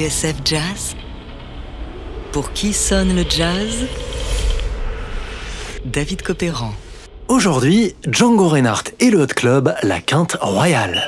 TSF Jazz Pour qui sonne le jazz? David Copéran. Aujourd'hui, Django Reinhardt et le Hot Club, la quinte royale.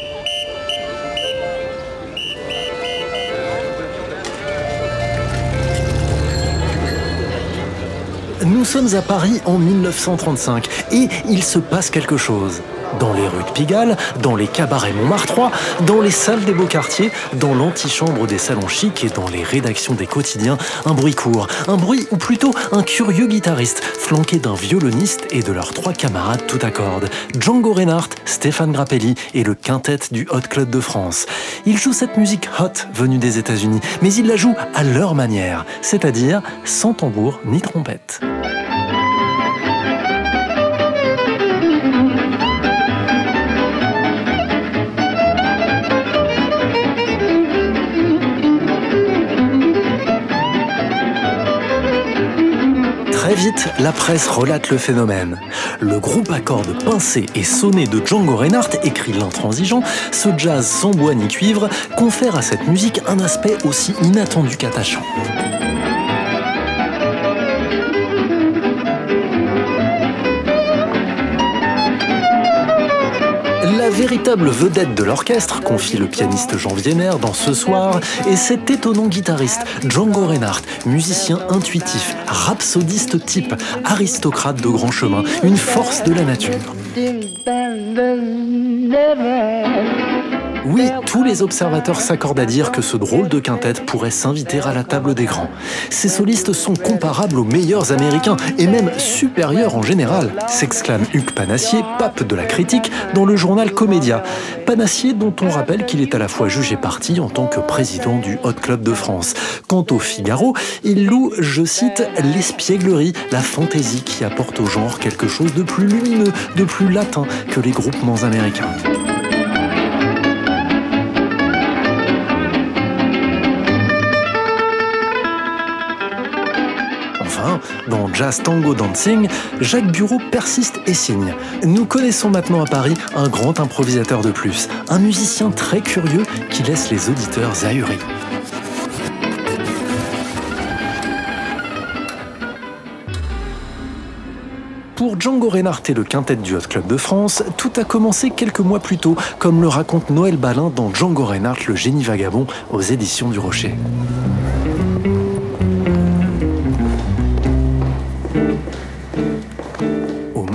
Nous sommes à Paris en 1935 et il se passe quelque chose. Dans les rues de Pigalle, dans les cabarets Montmartrois, dans les salles des beaux quartiers, dans l'antichambre des salons chics et dans les rédactions des quotidiens, un bruit court, un bruit ou plutôt un curieux guitariste, flanqué d'un violoniste et de leurs trois camarades tout à cordes, Django Reinhardt, Stéphane Grappelli et le quintet du Hot Club de France. Ils jouent cette musique hot venue des États-Unis, mais ils la jouent à leur manière, c'est-à-dire sans tambour ni trompette. Très vite, la presse relate le phénomène. Le groupe à cordes pincées et sonnées de Django Reinhardt, écrit l'intransigeant, ce jazz sans bois ni cuivre, confère à cette musique un aspect aussi inattendu qu'attachant. Véritable vedette de l'orchestre, confie le pianiste Jean Vienner dans Ce soir, est cet étonnant guitariste, Django Reinhardt, musicien intuitif, rhapsodiste type, aristocrate de grand chemin, une force de la nature. Oui, tous les observateurs s'accordent à dire que ce drôle de quintet pourrait s'inviter à la table des grands. Ces solistes sont comparables aux meilleurs américains et même supérieurs en général, s'exclame Hugues Panassier, pape de la critique, dans le journal Comédia. Panassier dont on rappelle qu'il est à la fois jugé parti en tant que président du Hot Club de France. Quant au Figaro, il loue, je cite, l'espièglerie, la fantaisie qui apporte au genre quelque chose de plus lumineux, de plus latin que les groupements américains. Dans Jazz Tango Dancing, Jacques Bureau persiste et signe. Nous connaissons maintenant à Paris un grand improvisateur de plus, un musicien très curieux qui laisse les auditeurs ahuris. Pour Django Reinhardt et le quintet du Hot Club de France, tout a commencé quelques mois plus tôt, comme le raconte Noël Balin dans Django Reinhardt, le génie vagabond, aux éditions du Rocher.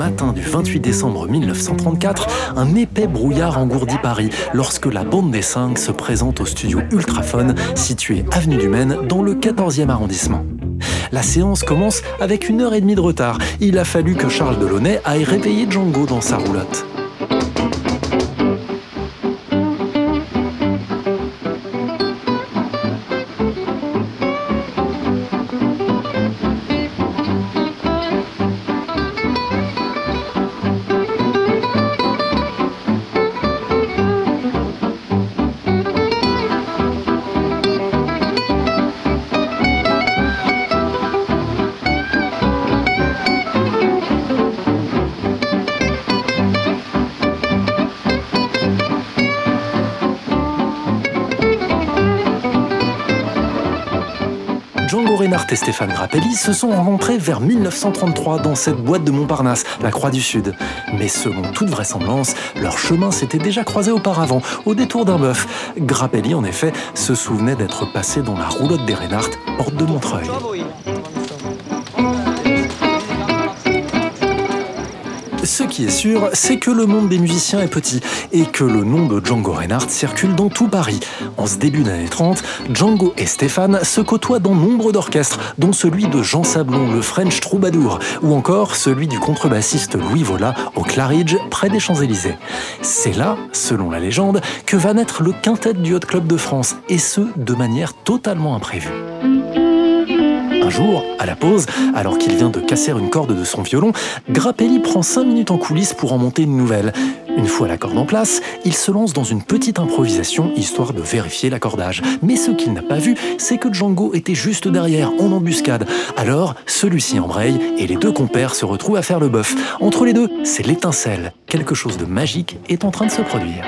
Matin du 28 décembre 1934, un épais brouillard engourdit Paris lorsque la bande des cinq se présente au studio Ultraphone, situé avenue du Maine, dans le 14e arrondissement. La séance commence avec une heure et demie de retard. Il a fallu que Charles Delaunay aille réveiller Django dans sa roulotte. Reinhardt et Stéphane Grappelli se sont rencontrés vers 1933 dans cette boîte de Montparnasse, la Croix du Sud. Mais selon toute vraisemblance, leur chemin s'était déjà croisé auparavant, au détour d'un bœuf. Grappelli, en effet, se souvenait d'être passé dans la roulotte des Reinhardt, porte de Montreuil. Ce qui est sûr, c'est que le monde des musiciens est petit et que le nom de Django Reinhardt circule dans tout Paris. En ce début d'année 30, Django et Stéphane se côtoient dans nombre d'orchestres, dont celui de Jean Sablon, le French Troubadour, ou encore celui du contrebassiste Louis Vola au Claridge, près des Champs-Élysées. C'est là, selon la légende, que va naître le quintet du Hot Club de France, et ce, de manière totalement imprévue. Un jour, à la pause, alors qu'il vient de casser une corde de son violon, Grappelli prend 5 minutes en coulisses pour en monter une nouvelle. Une fois la corde en place, il se lance dans une petite improvisation histoire de vérifier l'accordage. Mais ce qu'il n'a pas vu, c'est que Django était juste derrière, en embuscade. Alors, celui-ci embraye et les deux compères se retrouvent à faire le bœuf. Entre les deux, c'est l'étincelle. Quelque chose de magique est en train de se produire.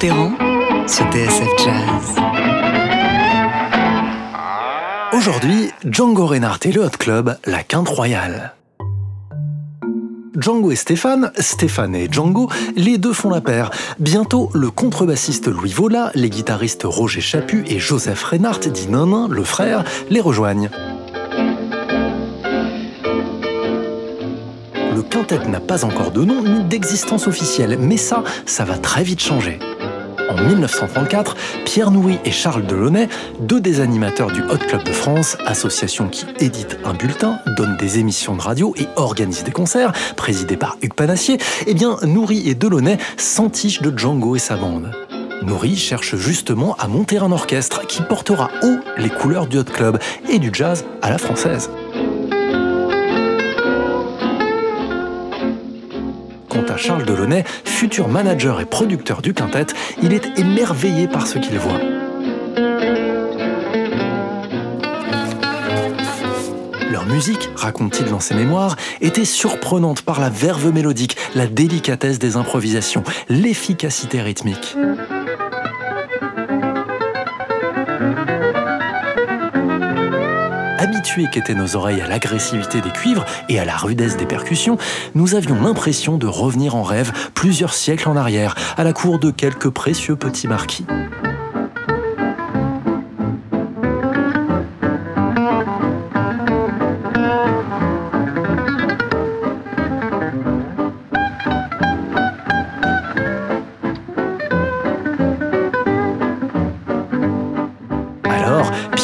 Sur. Aujourd'hui, Django Reinhardt et le Hot Club, la quinte royale. Django et Stéphane, Stéphane et Django, les deux font la paire. Bientôt, le contrebassiste Louis Vola, les guitaristes Roger Chaput et Joseph Reinhardt, dit Nanin, le frère, les rejoignent. Le quintet n'a pas encore de nom ni d'existence officielle, mais ça, ça va très vite changer. En 1934, Pierre Noury et Charles Delaunay, deux des animateurs du Hot Club de France, association qui édite un bulletin, donne des émissions de radio et organise des concerts, présidés par Hugues Panassier, eh bien Noury et Delaunay s'entichent de Django et sa bande. Noury cherche justement à monter un orchestre qui portera haut les couleurs du Hot Club et du jazz à la française. Quant à Charles Delaunay, futur manager et producteur du quintet, il est émerveillé par ce qu'il voit. Leur musique, raconte-t-il dans ses mémoires, était surprenante par la verve mélodique, la délicatesse des improvisations, l'efficacité rythmique. Habitués qu'étaient nos oreilles à l'agressivité des cuivres et à la rudesse des percussions, nous avions l'impression de revenir en rêve plusieurs siècles en arrière, à la cour de quelques précieux petits marquis.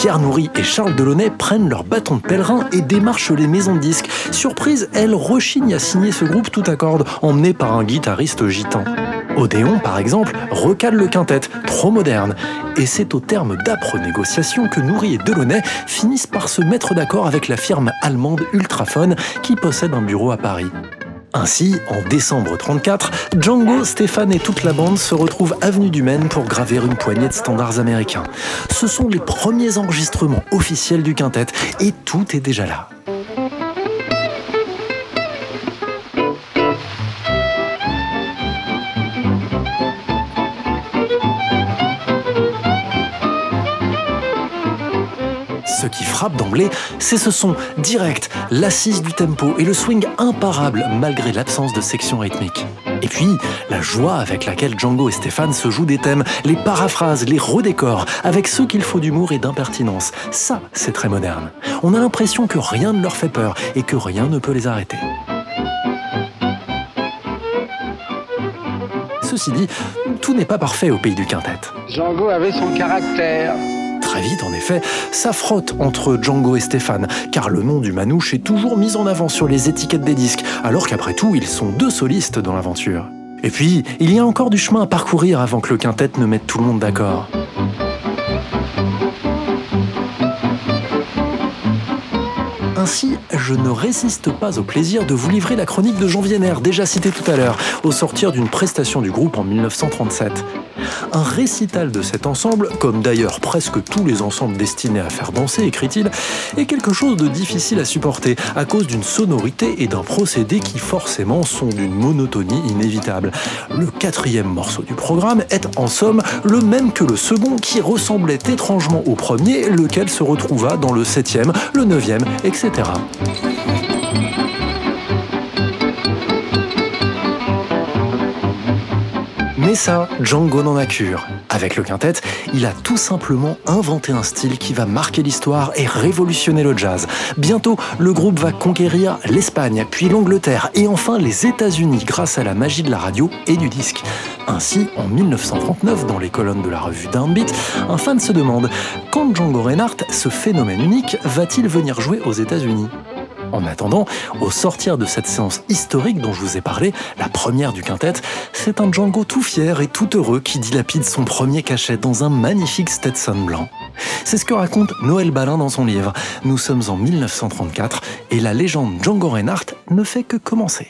Pierre Noury et Charles Delaunay prennent leur bâton de pèlerin et démarchent les maisons de disques. Surprise, elles rechignent à signer ce groupe tout à cordes, emmené par un guitariste gitan. Odéon, par exemple, recale le quintet, trop moderne. Et c'est au terme d'âpres négociations que Noury et Delaunay finissent par se mettre d'accord avec la firme allemande Ultraphone qui possède un bureau à Paris. Ainsi, en décembre 34, Django, Stéphane et toute la bande se retrouvent avenue du Maine pour graver une poignée de standards américains. Ce sont les premiers enregistrements officiels du quintet et tout est déjà là. Ce qui frappe d'emblée, c'est ce son direct, l'assise du tempo et le swing imparable malgré l'absence de section rythmique. Et puis, la joie avec laquelle Django et Stéphane se jouent des thèmes, les paraphrases, les redécors, avec ce qu'il faut d'humour et d'impertinence. Ça, c'est très moderne. On a l'impression que rien ne leur fait peur et que rien ne peut les arrêter. Ceci dit, tout n'est pas parfait au pays du quintet. Django avait son caractère. Très vite, en effet, ça frotte entre Django et Stéphane, car le nom du manouche est toujours mis en avant sur les étiquettes des disques, alors qu'après tout, ils sont deux solistes dans l'aventure. Et puis, il y a encore du chemin à parcourir avant que le quintet ne mette tout le monde d'accord. Ainsi, je ne résiste pas au plaisir de vous livrer la chronique de Jean Vienner, déjà citée tout à l'heure, au sortir d'une prestation du groupe en 1937. Un récital de cet ensemble, comme d'ailleurs presque tous les ensembles destinés à faire danser, écrit-il, est quelque chose de difficile à supporter à cause d'une sonorité et d'un procédé qui forcément sont d'une monotonie inévitable. Le quatrième morceau du programme est en somme le même que le second qui ressemblait étrangement au premier, lequel se retrouva dans le septième, le neuvième, etc. Mais ça, Django n'en a cure. Avec le quintet, il a tout simplement inventé un style qui va marquer l'histoire et révolutionner le jazz. Bientôt, le groupe va conquérir l'Espagne, puis l'Angleterre et enfin les États-Unis grâce à la magie de la radio et du disque. Ainsi, en 1939, dans les colonnes de la revue Downbeat, un fan se demande quand Django Reinhardt, ce phénomène unique, va-t-il venir jouer aux États-Unis? En attendant, au sortir de cette séance historique dont je vous ai parlé, la première du quintet, c'est un Django tout fier et tout heureux qui dilapide son premier cachet dans un magnifique Stetson blanc. C'est ce que raconte Noël Balin dans son livre. Nous sommes en 1934 et la légende Django Reinhardt ne fait que commencer.